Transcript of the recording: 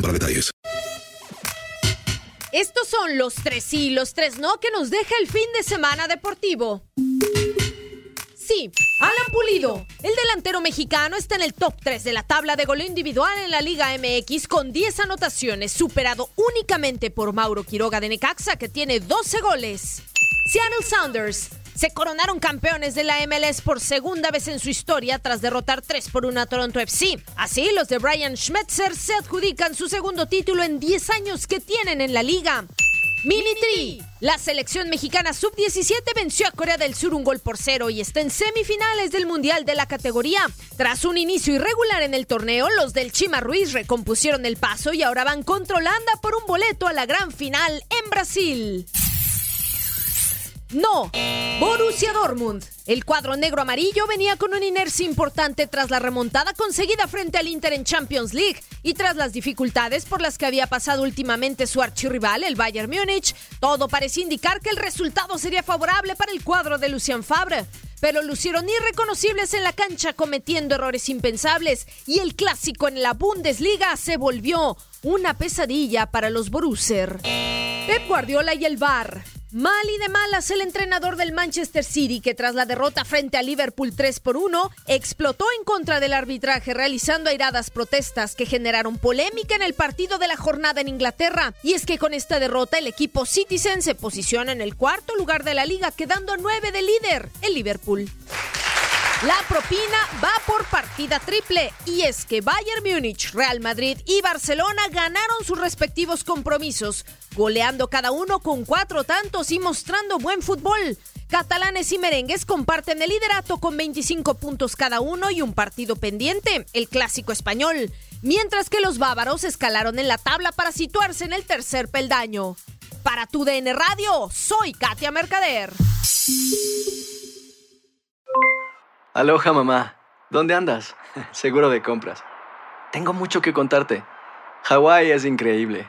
para detalles. Estos son los tres sí los tres no que nos deja el fin de semana deportivo. Sí, Alan Pulido, el delantero mexicano, está en el top 3 de la tabla de goleo individual en la Liga MX con 10 anotaciones, superado únicamente por Mauro Quiroga de Necaxa, que tiene 12 goles. Seattle Sounders se coronaron campeones de la MLS por segunda vez en su historia tras derrotar 3 por 1 a Toronto FC. Así, los de Brian Schmetzer se adjudican su segundo título en 10 años que tienen en la liga. Mini La selección mexicana sub-17 venció a Corea del Sur un gol por cero y está en semifinales del Mundial de la categoría. Tras un inicio irregular en el torneo, los del Chima Ruiz recompusieron el paso y ahora van controlando por un boleto a la gran final en Brasil. No, Borussia Dortmund. El cuadro negro amarillo venía con una inercia importante tras la remontada conseguida frente al Inter en Champions League y tras las dificultades por las que había pasado últimamente su archirrival, el Bayern Múnich. Todo parecía indicar que el resultado sería favorable para el cuadro de Lucien Favre. Pero lucieron irreconocibles en la cancha cometiendo errores impensables y el clásico en la Bundesliga se volvió una pesadilla para los Borusser. Pep Guardiola y el VAR. Mal y de malas el entrenador del Manchester City que tras la derrota frente a Liverpool 3 por 1 explotó en contra del arbitraje realizando airadas protestas que generaron polémica en el partido de la jornada en Inglaterra. Y es que con esta derrota el equipo Citizen se posiciona en el cuarto lugar de la liga quedando 9 de líder, el Liverpool. La propina va por partida triple y es que Bayern Múnich, Real Madrid y Barcelona ganaron sus respectivos compromisos, goleando cada uno con cuatro tantos y mostrando buen fútbol. Catalanes y merengues comparten el liderato con 25 puntos cada uno y un partido pendiente, el clásico español, mientras que los bávaros escalaron en la tabla para situarse en el tercer peldaño. Para tu DN Radio, soy Katia Mercader. Aloha mamá. ¿Dónde andas? Seguro de compras. Tengo mucho que contarte. Hawái es increíble.